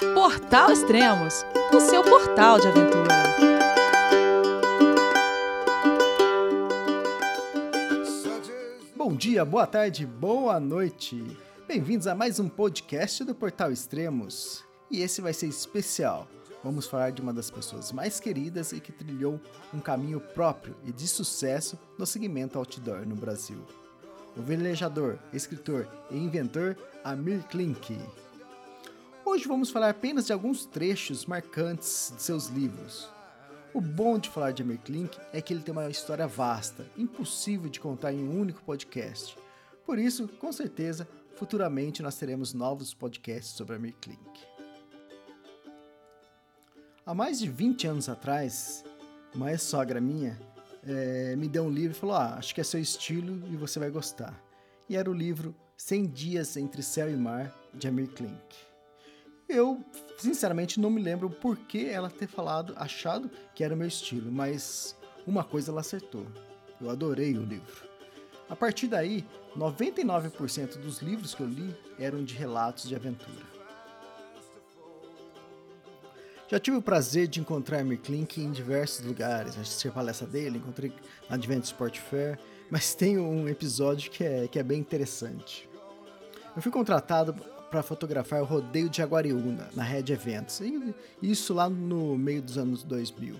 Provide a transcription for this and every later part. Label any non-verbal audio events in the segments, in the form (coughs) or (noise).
Portal Extremos, o seu portal de aventura. Bom dia, boa tarde, boa noite. Bem-vindos a mais um podcast do Portal Extremos. E esse vai ser especial. Vamos falar de uma das pessoas mais queridas e que trilhou um caminho próprio e de sucesso no segmento outdoor no Brasil. O velejador, escritor e inventor Amir Klink. Hoje vamos falar apenas de alguns trechos marcantes de seus livros. O bom de falar de Klink é que ele tem uma história vasta, impossível de contar em um único podcast. Por isso, com certeza, futuramente nós teremos novos podcasts sobre Klink. Há mais de 20 anos atrás, uma ex-sogra minha é, me deu um livro e falou: ah, acho que é seu estilo e você vai gostar. E era o livro 100 Dias Entre Céu e Mar, de Amir Klink. Eu, sinceramente, não me lembro por que ela ter falado, achado que era o meu estilo, mas uma coisa ela acertou. Eu adorei o livro. A partir daí, 99% dos livros que eu li eram de relatos de aventura. Já tive o prazer de encontrar Klink em diversos lugares, assisti a palestra dele, encontrei na Advent Sport Fair, mas (laughs) tem um episódio que é, que é bem interessante. Eu fui contratado para fotografar o rodeio de Jaguariúna, na Red Eventos. E isso lá no meio dos anos 2000.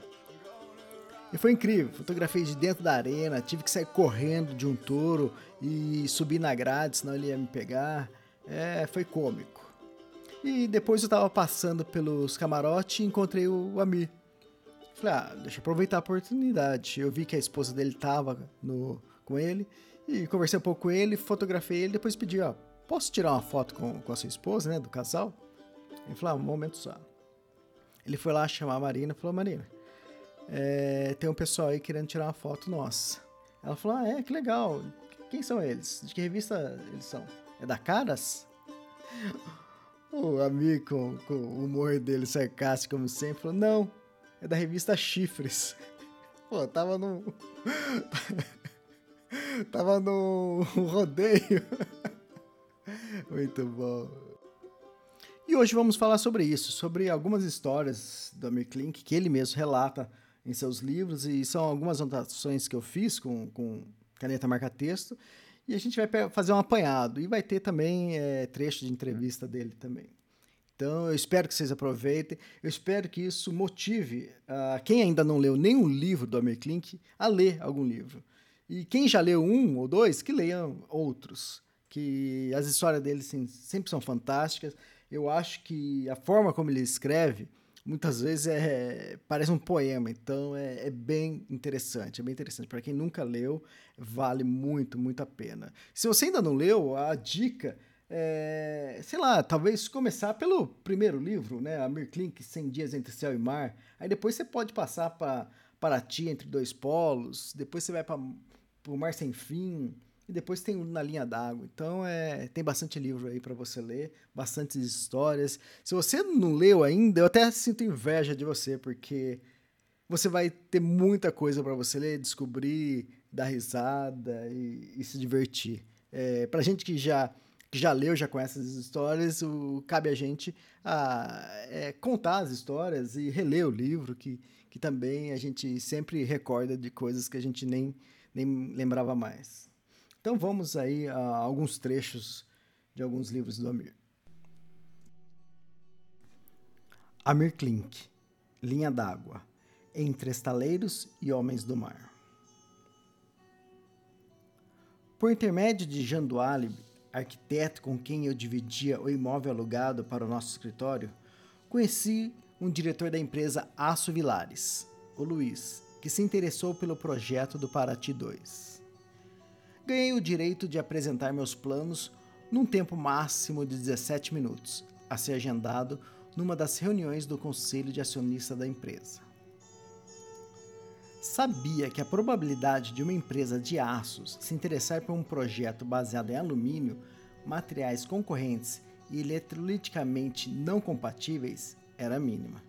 E foi incrível, fotografei de dentro da arena, tive que sair correndo de um touro e subir na grade, senão ele ia me pegar. É, foi cômico. E depois eu estava passando pelos camarotes e encontrei o Amir. Falei, ah, deixa eu aproveitar a oportunidade. Eu vi que a esposa dele estava com ele e conversei um pouco com ele, fotografei ele, depois pedi, ó, posso tirar uma foto com, com a sua esposa, né, do casal? Ele falou, ah, um momento só. Ele foi lá chamar a Marina e falou, Marina, é, tem um pessoal aí querendo tirar uma foto nossa. Ela falou, ah, é, que legal. Quem são eles? De que revista eles são? É da Caras? (laughs) O amigo com, com o humor dele sarcástico, como sempre, falou, não, é da revista Chifres. (laughs) Pô, tava no... (laughs) tava no rodeio. Muito bom. E hoje vamos falar sobre isso, sobre algumas histórias do Amir Klink que ele mesmo relata em seus livros e são algumas anotações que eu fiz com, com caneta marca-texto e a gente vai fazer um apanhado e vai ter também é, trecho de entrevista dele também. Então eu espero que vocês aproveitem, eu espero que isso motive uh, quem ainda não leu nenhum livro do Amir Klink a ler algum livro. E quem já leu um ou dois, que leiam outros que as histórias dele sempre são fantásticas. Eu acho que a forma como ele escreve muitas vezes é parece um poema, então é, é bem interessante, é bem interessante. Para quem nunca leu, vale muito, muito a pena. Se você ainda não leu, a dica é, sei lá, talvez começar pelo primeiro livro, né? Amir Klink, 100 Dias Entre Céu e Mar. Aí depois você pode passar para Paraty, Entre Dois Polos. Depois você vai para o Mar Sem Fim e depois tem Na Linha d'Água. Então é, tem bastante livro aí para você ler, bastantes histórias. Se você não leu ainda, eu até sinto inveja de você, porque você vai ter muita coisa para você ler, descobrir, dar risada e, e se divertir. É, pra gente que já, que já leu, já conhece as histórias, o, cabe a gente a, é, contar as histórias e reler o livro, que, que também a gente sempre recorda de coisas que a gente nem, nem lembrava mais. Então vamos aí a alguns trechos de alguns livros do Amir. Amir Klink, Linha d'Água, Entre Estaleiros e Homens do Mar. Por intermédio de Jean Dualib, arquiteto com quem eu dividia o imóvel alugado para o nosso escritório, conheci um diretor da empresa Aço Vilares, o Luiz, que se interessou pelo projeto do Paraty 2 ganhei o direito de apresentar meus planos num tempo máximo de 17 minutos, a ser agendado numa das reuniões do conselho de acionista da empresa. Sabia que a probabilidade de uma empresa de aços se interessar por um projeto baseado em alumínio, materiais concorrentes e eletroliticamente não compatíveis era mínima.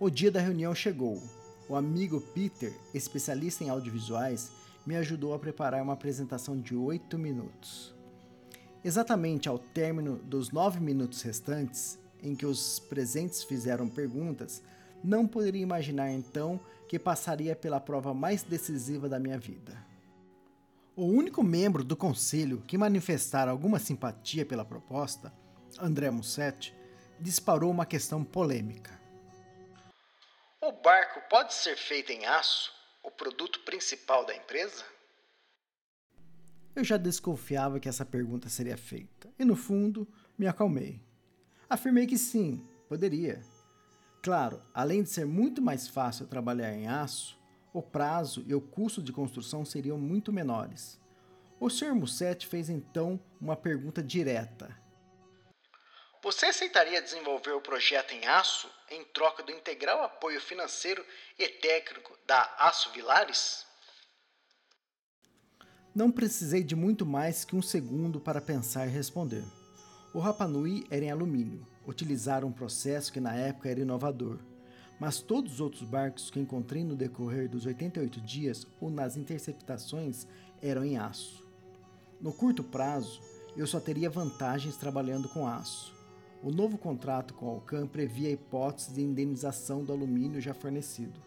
O dia da reunião chegou. O amigo Peter, especialista em audiovisuais, me ajudou a preparar uma apresentação de 8 minutos. Exatamente ao término dos 9 minutos restantes, em que os presentes fizeram perguntas, não poderia imaginar então que passaria pela prova mais decisiva da minha vida. O único membro do conselho que manifestara alguma simpatia pela proposta, André Musset, disparou uma questão polêmica. O barco pode ser feito em aço, o produto principal da empresa? Eu já desconfiava que essa pergunta seria feita, e no fundo me acalmei. Afirmei que sim, poderia. Claro, além de ser muito mais fácil trabalhar em aço, o prazo e o custo de construção seriam muito menores. O Sr. Musset fez então uma pergunta direta. Você aceitaria desenvolver o projeto em aço em troca do integral apoio financeiro e técnico da Aço Vilares? Não precisei de muito mais que um segundo para pensar e responder. O Rapanui era em alumínio. Utilizaram um processo que na época era inovador. Mas todos os outros barcos que encontrei no decorrer dos 88 dias ou nas interceptações eram em aço. No curto prazo, eu só teria vantagens trabalhando com aço. O novo contrato com a Alcan previa a hipótese de indenização do alumínio já fornecido.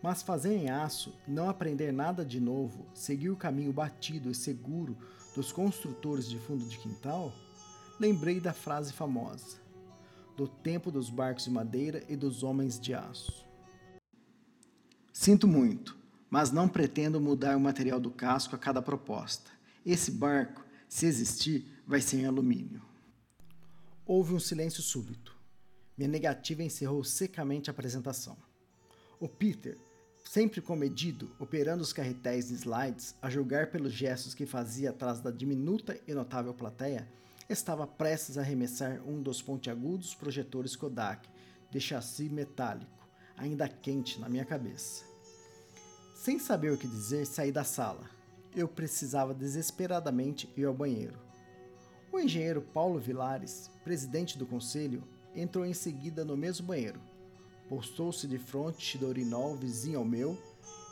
Mas fazer em aço, não aprender nada de novo, seguir o caminho batido e seguro dos construtores de fundo de quintal, lembrei da frase famosa: do tempo dos barcos de madeira e dos homens de aço. Sinto muito, mas não pretendo mudar o material do casco a cada proposta. Esse barco, se existir, vai ser em alumínio. Houve um silêncio súbito. Minha negativa encerrou secamente a apresentação. O Peter, sempre comedido, operando os carretéis de slides, a julgar pelos gestos que fazia atrás da diminuta e notável plateia, estava prestes a arremessar um dos pontiagudos projetores Kodak de chassi metálico, ainda quente na minha cabeça. Sem saber o que dizer, saí da sala. Eu precisava desesperadamente ir ao banheiro. O engenheiro Paulo Vilares, presidente do conselho, entrou em seguida no mesmo banheiro Postou-se de frente do urinol vizinho ao meu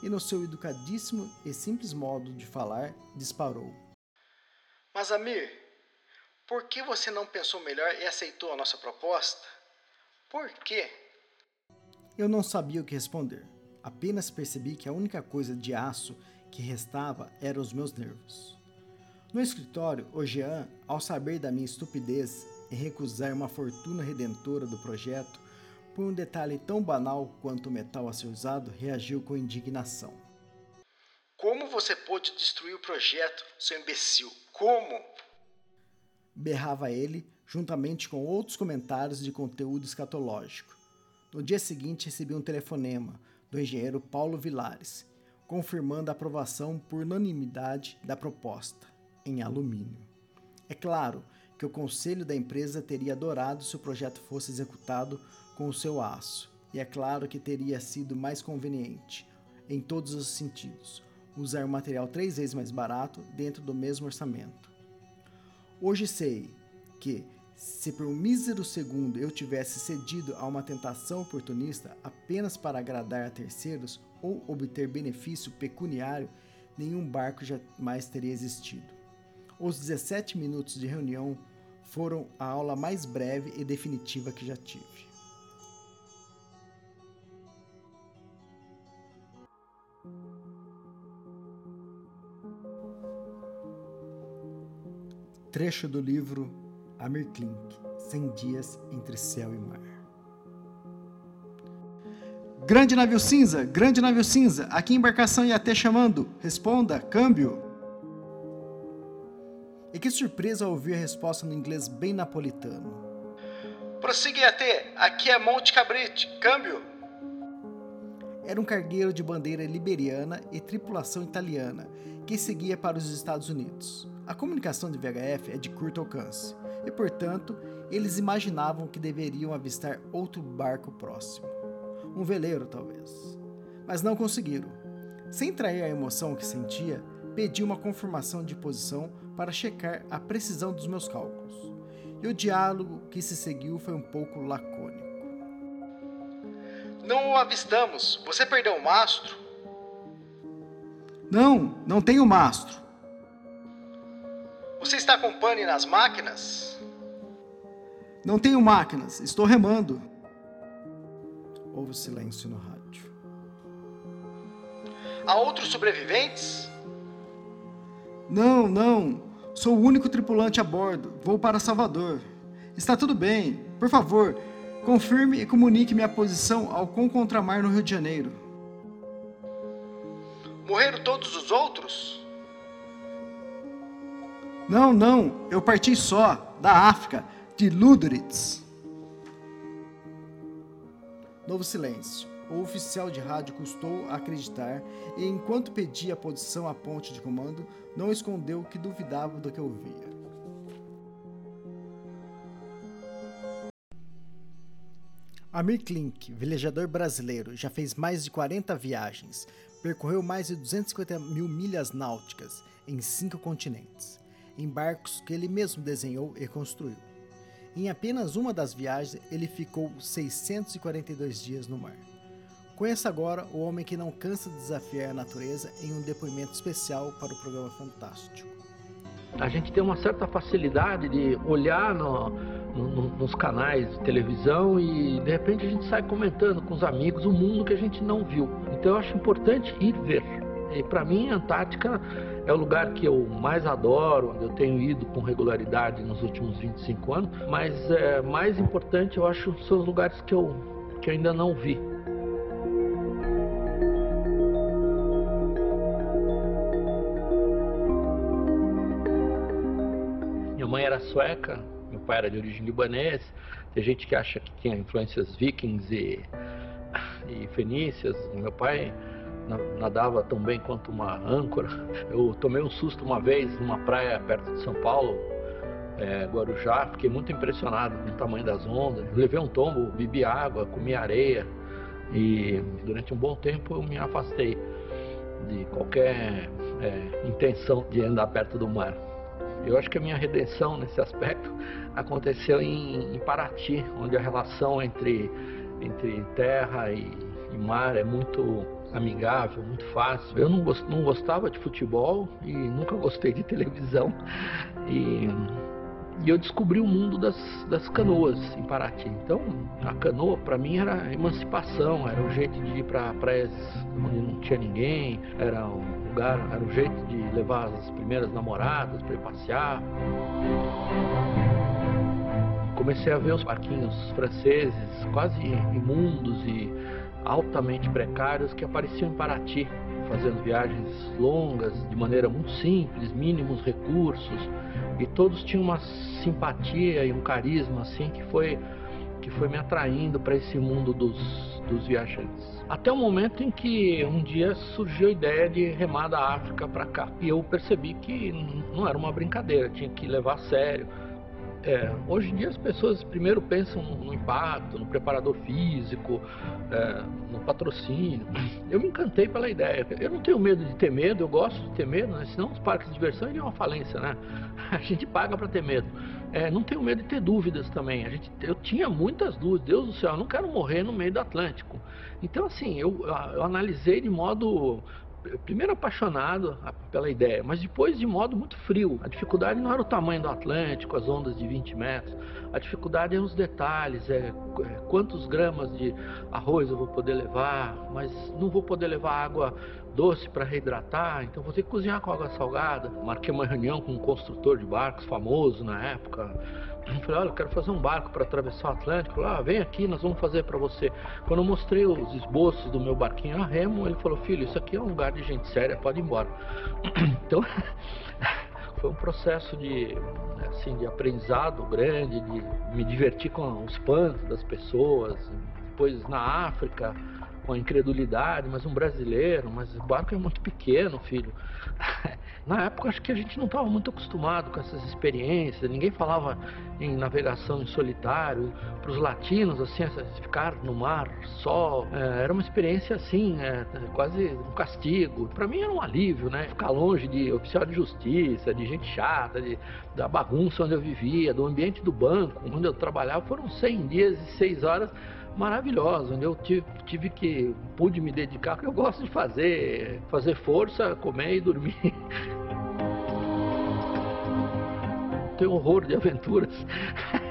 e, no seu educadíssimo e simples modo de falar, disparou. Mas, Amir, por que você não pensou melhor e aceitou a nossa proposta? Por quê? Eu não sabia o que responder. Apenas percebi que a única coisa de aço que restava eram os meus nervos. No escritório, o Jean, ao saber da minha estupidez em recusar uma fortuna redentora do projeto, por um detalhe tão banal quanto o metal a ser usado, reagiu com indignação. Como você pôde destruir o projeto, seu imbecil? Como? Berrava ele, juntamente com outros comentários de conteúdo escatológico. No dia seguinte, recebi um telefonema do engenheiro Paulo Vilares, confirmando a aprovação por unanimidade da proposta, em alumínio. É claro que o conselho da empresa teria adorado se o projeto fosse executado com o seu aço, e é claro que teria sido mais conveniente, em todos os sentidos, usar um material três vezes mais barato dentro do mesmo orçamento. Hoje sei que, se por um mísero segundo eu tivesse cedido a uma tentação oportunista apenas para agradar a terceiros ou obter benefício pecuniário, nenhum barco jamais teria existido. Os 17 minutos de reunião foram a aula mais breve e definitiva que já tive. Trecho do livro Amir Klink, 100 Dias entre Céu e Mar. Grande navio cinza, grande navio cinza, aqui embarcação até chamando. Responda, câmbio. Que surpresa ao ouvir a resposta no inglês bem napolitano. Prossiga até, aqui é Monte Cabrite, câmbio. Era um cargueiro de bandeira liberiana e tripulação italiana que seguia para os Estados Unidos. A comunicação de VHF é de curto alcance e, portanto, eles imaginavam que deveriam avistar outro barco próximo. Um veleiro, talvez. Mas não conseguiram. Sem trair a emoção que sentia, pedi uma confirmação de posição para checar a precisão dos meus cálculos. E o diálogo que se seguiu foi um pouco lacônico. Não o avistamos. Você perdeu o mastro? Não, não tenho mastro. Você está com pane nas máquinas? Não tenho máquinas, estou remando. Houve silêncio no rádio. Há outros sobreviventes? Não, não. Sou o único tripulante a bordo. Vou para Salvador. Está tudo bem. Por favor, confirme e comunique minha posição ao Contramar no Rio de Janeiro. Morreram todos os outros? Não, não. Eu parti só, da África, de Luderitz. Novo silêncio. O oficial de rádio custou acreditar e, enquanto pedia a posição à ponte de comando, não escondeu que duvidava do que ouvia. Amir Klink, velejador brasileiro, já fez mais de 40 viagens, percorreu mais de 250 mil milhas náuticas em cinco continentes, em barcos que ele mesmo desenhou e construiu. Em apenas uma das viagens, ele ficou 642 dias no mar. Conheça agora o homem que não cansa de desafiar a natureza em um depoimento especial para o programa Fantástico. A gente tem uma certa facilidade de olhar no, no, nos canais de televisão e de repente a gente sai comentando com os amigos o mundo que a gente não viu. Então eu acho importante ir ver. E para mim a Antártica é o lugar que eu mais adoro, onde eu tenho ido com regularidade nos últimos 25 anos, mas é, mais importante eu acho são os lugares que eu, que eu ainda não vi. Era sueca, meu pai era de origem libanês. Tem gente que acha que tinha influências vikings e, e fenícias. Meu pai nadava tão bem quanto uma âncora. Eu tomei um susto uma vez numa praia perto de São Paulo, é, Guarujá. Fiquei muito impressionado com o tamanho das ondas. levei um tombo, bebi água, comi areia e durante um bom tempo eu me afastei de qualquer é, intenção de andar perto do mar. Eu acho que a minha redenção nesse aspecto (laughs) aconteceu em, em Paraty, onde a relação entre, entre terra e, e mar é muito amigável, muito fácil. Eu não, gost, não gostava de futebol e nunca gostei de televisão. E, e eu descobri o mundo das, das canoas em Paraty. Então, a canoa para mim era emancipação, era o jeito de ir para praias onde não tinha ninguém, era um lugar, era o jeito de levar as primeiras namoradas para ir passear. Comecei a ver os barquinhos franceses quase imundos e altamente precários que apareciam em Paraty, fazendo viagens longas, de maneira muito simples, mínimos recursos, e todos tinham uma simpatia e um carisma assim que foi que foi me atraindo para esse mundo dos, dos viajantes. Até o momento em que um dia surgiu a ideia de remar da África para cá. E eu percebi que não era uma brincadeira, tinha que levar a sério. É, hoje em dia as pessoas primeiro pensam no impacto, no preparador físico, é, no patrocínio. Eu me encantei pela ideia. Eu não tenho medo de ter medo, eu gosto de ter medo, né? senão os parques de diversão iriam uma falência, né? (laughs) A gente paga para ter medo. É, não tenho medo de ter dúvidas também. A gente, eu tinha muitas dúvidas. Deus do céu, eu não quero morrer no meio do Atlântico. Então, assim, eu, eu analisei de modo primeiro apaixonado pela ideia, mas depois de modo muito frio. A dificuldade não era o tamanho do Atlântico, as ondas de 20 metros. A dificuldade é os detalhes, é, é quantos gramas de arroz eu vou poder levar, mas não vou poder levar água doce para reidratar, então vou ter que cozinhar com água salgada. Marquei uma reunião com um construtor de barcos famoso na época. Falei, olha, eu quero fazer um barco para atravessar o Atlântico. Lá, ah, vem aqui, nós vamos fazer para você. Quando eu mostrei os esboços do meu barquinho a remo, ele falou, filho, isso aqui é um lugar de gente séria, pode ir embora. (coughs) Então, (laughs) foi um processo de, assim, de aprendizado grande, de me divertir com os espanto das pessoas. Depois na África, com a incredulidade, mas um brasileiro, mas o barco é muito pequeno, filho. (laughs) Na época, acho que a gente não estava muito acostumado com essas experiências, ninguém falava em navegação em solitário. Para os latinos, assim, ficar no mar só, é, era uma experiência assim, é, quase um castigo. Para mim era um alívio, né? Ficar longe de oficial de justiça, de gente chata, de, da bagunça onde eu vivia, do ambiente do banco onde eu trabalhava. Foram 100 dias e 6 horas maravilhosa, onde eu tive, tive que, pude me dedicar, porque eu gosto de fazer, fazer força, comer e dormir. (laughs) Tenho horror de aventuras.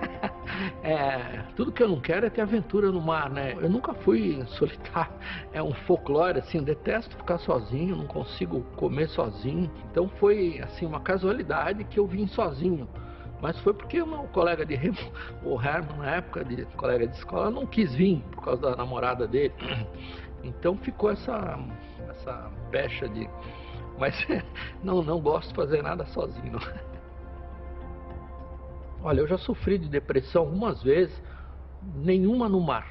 (laughs) é, tudo que eu não quero é ter aventura no mar, né? Eu nunca fui solitário, é um folclore, assim, detesto ficar sozinho, não consigo comer sozinho. Então foi, assim, uma casualidade que eu vim sozinho. Mas foi porque o colega de (laughs) o Herman, na época de colega de escola, não quis vir por causa da namorada dele. (clears throat) Então ficou essa, essa pecha de. (laughs) Mas não, não gosto de fazer nada sozinho. (laughs) Olha, eu já sofri de depressão algumas vezes, nenhuma no mar.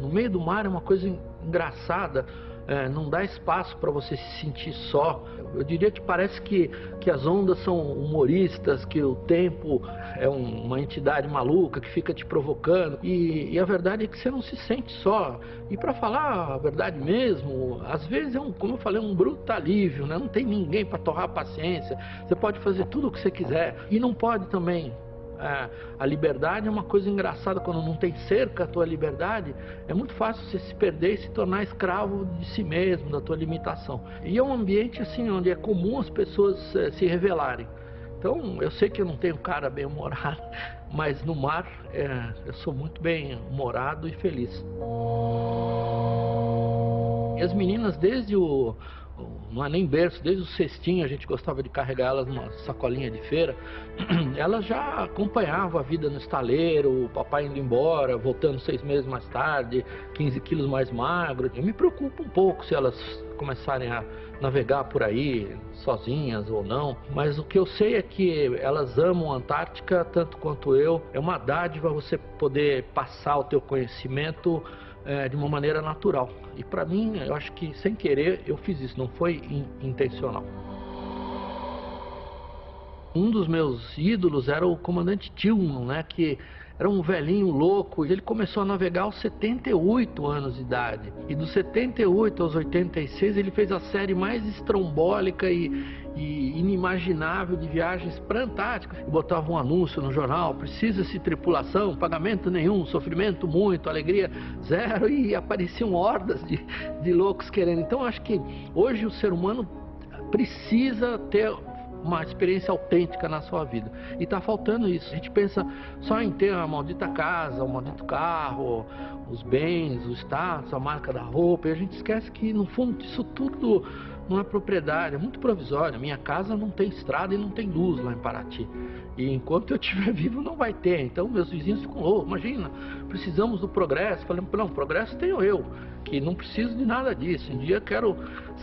No meio do mar é uma coisa engraçada é, não dá espaço para você se sentir só. Eu diria que parece que, que as ondas são humoristas, que o tempo é um, uma entidade maluca que fica te provocando. E, e, a verdade é que você não se sente só. E para falar a verdade mesmo, às vezes é um, como eu falei, um bruto alívio, né? Não tem ninguém para torrar a paciência. Você pode fazer tudo o que você quiser e não pode também a, a liberdade é uma coisa engraçada quando não tem cerca a tua liberdade, é muito fácil você se perder e se tornar escravo de si mesmo, da tua limitação. E é um ambiente assim onde é comum as pessoas é, se revelarem. Então, eu sei que eu não tenho cara bem humorado, (laughs) mas no mar é, eu sou muito bem humorado e feliz. E as meninas, desde o, não é nem berço, desde o cestinho a gente gostava de carregar elas numa sacolinha de feira. (clears throat) Elas já acompanhavam a vida no estaleiro, o papai indo embora, voltando seis meses mais tarde, 15 quilos mais magro. Eu me preocupo um pouco se elas começarem a navegar por aí sozinhas ou não, mas o que eu sei é que elas amam a Antártica tanto quanto eu. É uma dádiva você poder passar o teu conhecimento é, de uma maneira natural. E para mim, eu acho que sem querer eu fiz isso, não foi in intencional. Um dos meus ídolos era o comandante Tillman, né, que era um velhinho louco, e ele começou a navegar aos 78 anos de idade. E dos 78 aos 86 ele fez a série mais estrombólica e, e inimaginável de viagens para a Antártica. E botava um anúncio no jornal: precisa-se tripulação, pagamento nenhum, sofrimento muito, alegria zero, e apareciam hordas de, de loucos querendo. Então acho que hoje o ser humano precisa ter uma experiência autêntica na sua vida. E está faltando isso. A gente pensa só em ter a maldita casa, o maldito carro, os bens, o status, a marca da roupa, e a gente esquece que no fundo isso tudo é propriedade, é muito provisório. Minha casa não tem estrada e não tem luz lá em Paraty. E enquanto eu estiver (laughs) vivo, não vai ter. Então, meus vizinhos ficam. Imagina, precisamos do progresso. Falei, não, progresso tenho eu, que não preciso de nada disso. Um dia quero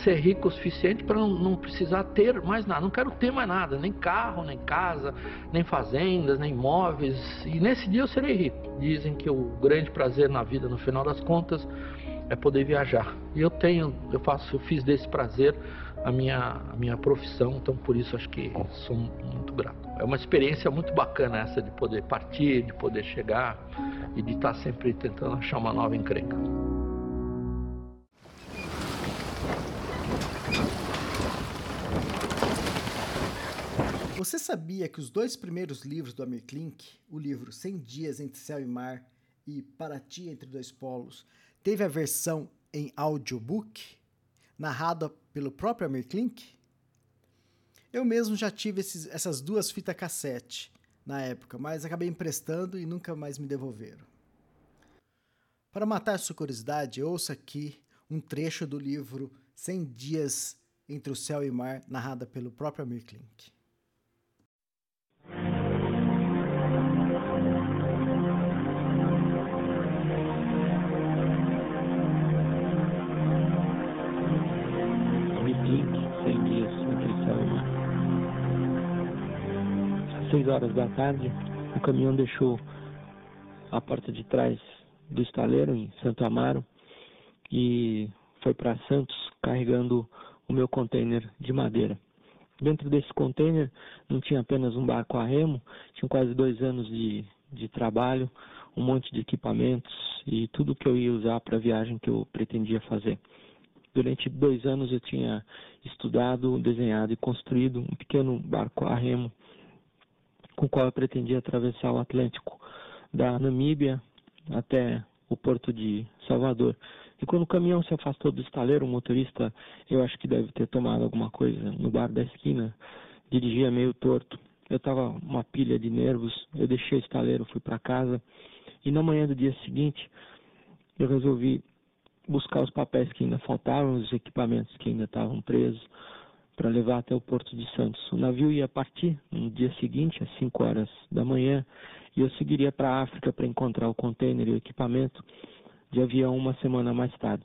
ser rico o suficiente para não, não, precisar ter mais nada. Não quero ter mais nada, nem carro, nem casa, nem fazendas, nem imóveis. E nesse dia eu serei rico. Dizem que o grande prazer na vida, no final das contas, é poder viajar. E eu tenho, eu faço, eu fiz desse prazer a minha, a minha profissão, então por isso acho que sou muito grato. É uma experiência muito bacana essa de poder partir, de poder chegar e de estar sempre tentando achar uma nova encrenca. Você sabia que os dois primeiros livros do Amir Klink, o livro 100 Dias Entre Céu e Mar e Paraty Entre Dois Polos, teve a versão em audiobook, narrada pelo próprio Amir Klink. Eu mesmo já tive esses, essas duas fitas cassete na época, mas acabei emprestando e nunca mais me devolveram. Para matar sua curiosidade, ouça aqui um trecho do livro 100 Dias entre o Céu e o Mar, narrada pelo próprio Amir Klink. Seis horas da tarde, o caminhão deixou a porta de trás do estaleiro em Santo Amaro e foi para Santos carregando o meu container de madeira. Dentro desse container não tinha apenas um barco a remo, tinha quase dois anos de, de trabalho, um monte de equipamentos e tudo que eu ia usar para a viagem que eu pretendia fazer. Durante dois anos eu tinha estudado, desenhado e construído um pequeno barco a remo com o qual eu pretendia atravessar o Atlântico da Namíbia até o porto de Salvador. E quando o caminhão se afastou do estaleiro, o motorista, eu acho que deve ter tomado alguma coisa no bar da esquina, dirigia meio torto. eu estava uma pilha de nervos, eu deixei o estaleiro, fui para casa e na manhã do dia seguinte eu resolvi buscar os papéis que ainda faltavam, os equipamentos que ainda estavam presos para levar até o Porto de Santos. O navio ia partir no dia seguinte, às 5 horas da manhã, e eu seguiria para a África para encontrar o container e o equipamento de avião uma semana mais tarde.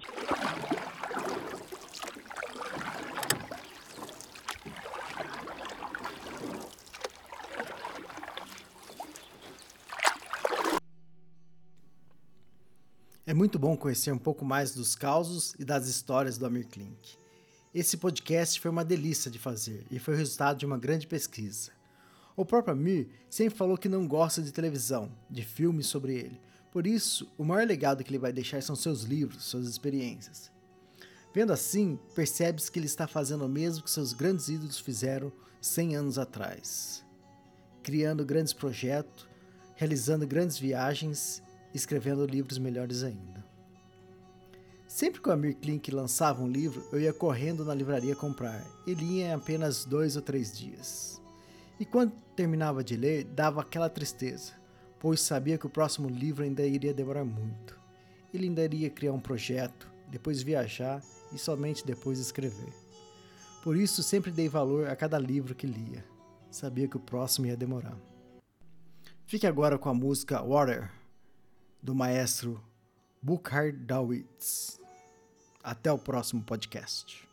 É muito bom conhecer um pouco mais dos causos e das histórias do Amir Klink. Esse podcast foi uma delícia de fazer e foi o resultado de uma grande pesquisa. O próprio Amir sempre falou que não gosta de televisão, de filmes sobre ele. Por isso, o maior legado que ele vai deixar são seus livros, suas experiências. Vendo assim, percebe-se que ele está fazendo o mesmo que seus grandes ídolos fizeram 100 anos atrás. Criando grandes projetos, realizando grandes viagens escrevendo livros melhores ainda. Sempre que o Amir Klink lançava um livro, eu ia correndo na livraria comprar. Ele ia em apenas dois ou três dias. E quando terminava de ler, dava aquela tristeza, pois sabia que o próximo livro ainda iria demorar muito. Ele ainda iria criar um projeto, depois viajar e somente depois escrever. Por isso sempre dei valor a cada livro que lia. Sabia que o próximo ia demorar. Fique agora com a música Water, do maestro Bukhar Dawits. Até o próximo podcast.